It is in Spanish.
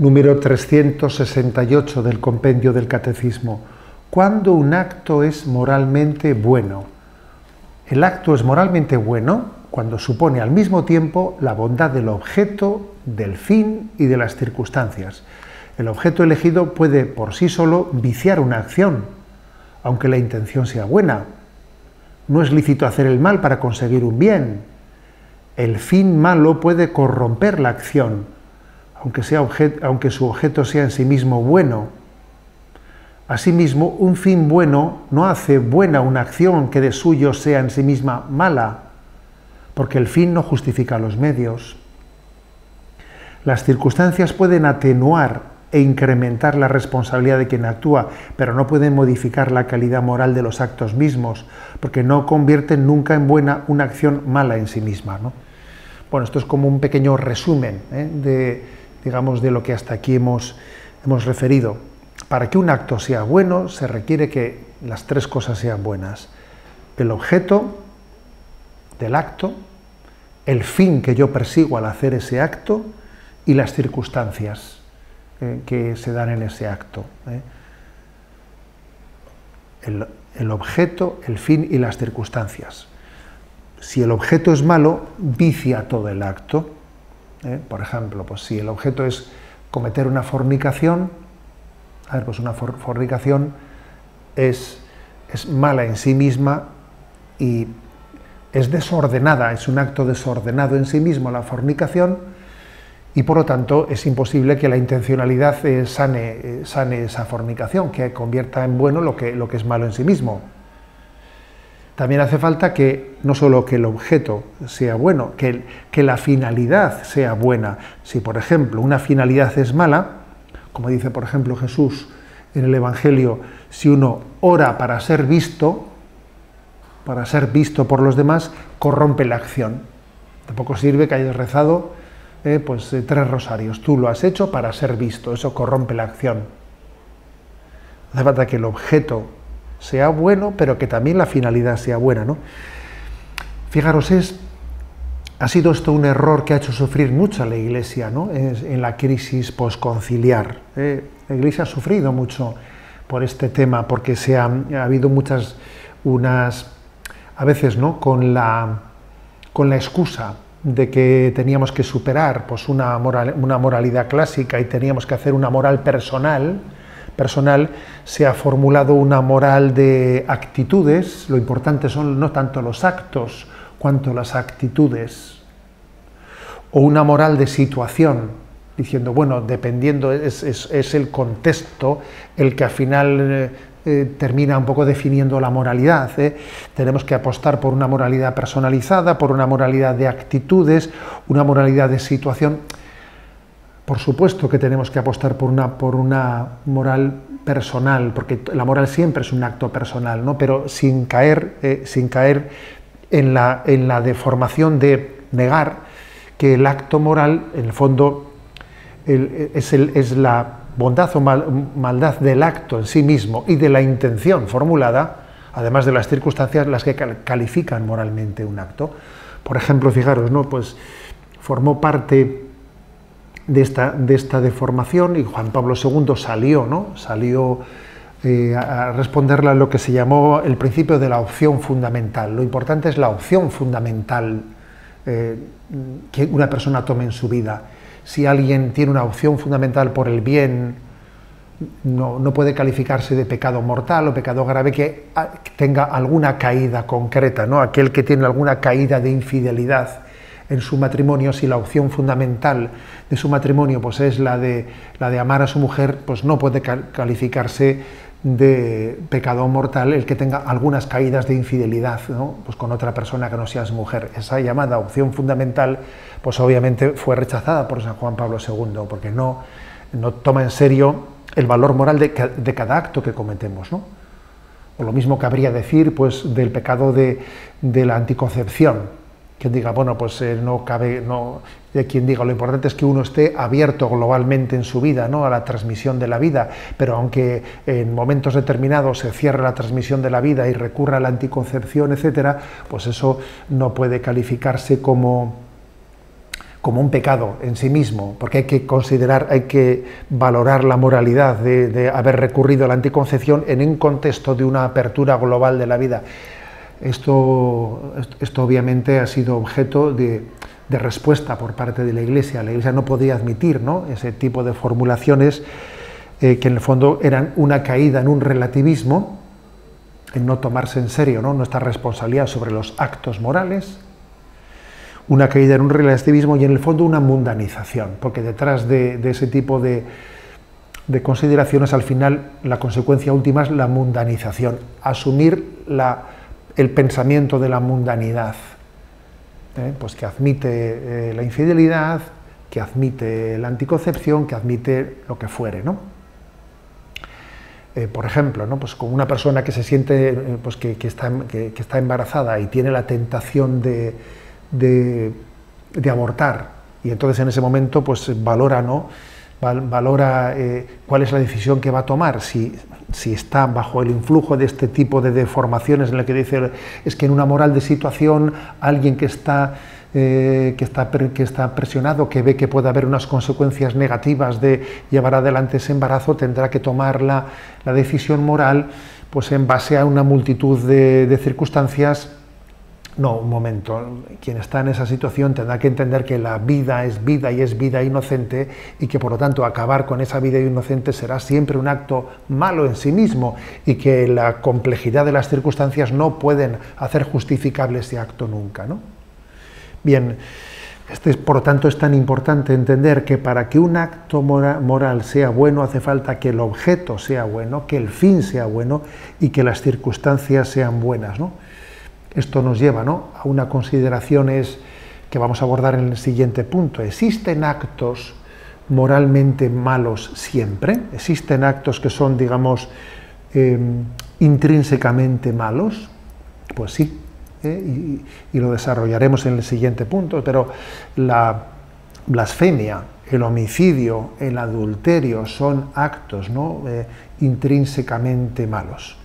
número 368 del compendio del Catecismo. ¿Cuándo un acto es moralmente bueno? El acto es moralmente bueno cuando supone al mismo tiempo la bondad del objeto, del fin y de las circunstancias. El objeto elegido puede por sí solo viciar una acción, aunque la intención sea buena. No es lícito hacer el mal para conseguir un bien. El fin malo puede corromper la acción, aunque, sea aunque su objeto sea en sí mismo bueno. Asimismo, un fin bueno no hace buena una acción que de suyo sea en sí misma mala, porque el fin no justifica los medios. Las circunstancias pueden atenuar e incrementar la responsabilidad de quien actúa, pero no pueden modificar la calidad moral de los actos mismos, porque no convierten nunca en buena una acción mala en sí misma. ¿no? Bueno, esto es como un pequeño resumen ¿eh? de, digamos, de lo que hasta aquí hemos, hemos referido. Para que un acto sea bueno, se requiere que las tres cosas sean buenas. El objeto del acto, el fin que yo persigo al hacer ese acto y las circunstancias eh, que se dan en ese acto. ¿eh? El, el objeto, el fin y las circunstancias. Si el objeto es malo, vicia todo el acto. ¿Eh? Por ejemplo, pues si el objeto es cometer una fornicación, a ver, pues una fornicación es, es mala en sí misma y es desordenada, es un acto desordenado en sí mismo la fornicación y por lo tanto es imposible que la intencionalidad eh, sane, eh, sane, esa fornicación, que convierta en bueno lo que, lo que es malo en sí mismo. También hace falta que no solo que el objeto sea bueno, que, que la finalidad sea buena. Si, por ejemplo, una finalidad es mala, como dice, por ejemplo, Jesús en el Evangelio, si uno ora para ser visto, para ser visto por los demás, corrompe la acción. Tampoco sirve que hayas rezado eh, pues, eh, tres rosarios. Tú lo has hecho para ser visto, eso corrompe la acción. Hace falta que el objeto sea bueno, pero que también la finalidad sea buena. ¿no? Fijaros, es, ha sido esto un error que ha hecho sufrir mucho a la Iglesia ¿no? en la crisis posconciliar. ¿eh? La Iglesia ha sufrido mucho por este tema, porque se ha, ha habido muchas, unas, a veces, ¿no? con, la, con la excusa de que teníamos que superar pues, una, moral, una moralidad clásica y teníamos que hacer una moral personal, personal, se ha formulado una moral de actitudes, lo importante son no tanto los actos cuanto las actitudes, o una moral de situación, diciendo, bueno, dependiendo, es, es, es el contexto el que al final eh, eh, termina un poco definiendo la moralidad. ¿eh? Tenemos que apostar por una moralidad personalizada, por una moralidad de actitudes, una moralidad de situación. Por supuesto que tenemos que apostar por una, por una moral personal, porque la moral siempre es un acto personal, ¿no? pero sin caer, eh, sin caer en, la, en la deformación de negar que el acto moral, en el fondo, el, es, el, es, la bondad o mal, maldad del acto en sí mismo y de la intención formulada, además de las circunstancias las que califican moralmente un acto. Por ejemplo, fijaros, ¿no? pues formó parte de esta, de esta deformación y Juan Pablo II salió, ¿no? salió eh, a responderle a lo que se llamó el principio de la opción fundamental. Lo importante es la opción fundamental eh, que una persona tome en su vida. Si alguien tiene una opción fundamental por el bien, no, no puede calificarse de pecado mortal o pecado grave que ah, tenga alguna caída concreta, ¿no? Aquel que tiene alguna caída de infidelidad en su matrimonio, si la opción fundamental de su matrimonio pues es la de, la de amar a su mujer, pues no puede calificarse de pecado mortal el que tenga algunas caídas de infidelidad ¿no? pues con otra persona que no sea su mujer. Esa llamada opción fundamental, pues obviamente fue rechazada por San Juan Pablo II, porque no, no toma en serio el valor moral de, de cada acto que cometemos. ¿no? O lo mismo cabría decir pues, del pecado de, de la anticoncepción quien diga, bueno, pues eh, no cabe, no, de quien diga, lo importante es que uno esté abierto globalmente en su vida, ¿no? a la transmisión de la vida, pero aunque en momentos determinados se cierre la transmisión de la vida y recurra a la anticoncepción, etcétera, pues eso no puede calificarse como, como un pecado en sí mismo, porque hay que considerar, hay que valorar la moralidad de, haber recurrido a la anticoncepción en un contexto de una apertura global de la vida. Esto, esto obviamente ha sido objeto de, respuesta por parte de la Iglesia. La Iglesia no podía admitir ¿no? ese tipo de formulaciones eh, que en el fondo eran una caída en un relativismo, en no tomarse en serio ¿no? nuestra responsabilidad sobre los actos morales, una caída en un relativismo y en el fondo una mundanización, porque detrás de, ese tipo de, consideraciones al final la consecuencia última es la mundanización, asumir el pensamiento de la mundanidad, ¿eh? pues que admite eh, la infidelidad, que admite la anticoncepción, que admite lo que fuere, ¿no? Eh, por ejemplo, ¿no? pues con una persona que se siente pues que, está, que, está, embarazada y tiene la tentación de, de, abortar. Y entonces en ese momento pues valora, ¿no? valora cuál es la decisión que va a tomar, si, si, está bajo el influjo de este tipo de deformaciones en el que dice es que en una moral de situación alguien que está, eh, que, está, que está presionado, que ve que puede haber unas consecuencias negativas de llevar adelante ese embarazo, tendrá que tomar la, la decisión moral pues en base a una multitud de circunstancias no, un momento. Quien está en esa situación tendrá que entender que la vida es vida y es vida inocente y que por lo tanto acabar con esa vida inocente será siempre un acto malo en sí mismo y que la complejidad de las circunstancias no pueden hacer justificable ese acto nunca. ¿no? Bien, este, por lo tanto es tan importante entender que para que un acto moral sea bueno hace falta que el objeto sea bueno, que el fin sea bueno y que las circunstancias sean buenas. ¿no? Esto nos lleva a una consideración que vamos a abordar en el siguiente punto. ¿Existen actos moralmente malos siempre? ¿Existen actos que son, digamos, em, intrínsecamente malos? Pues sí, ¿eh? y, lo desarrollaremos en el siguiente punto, pero la blasfemia, el homicidio, el adulterio son actos ¿no? Eh, intrínsecamente malos.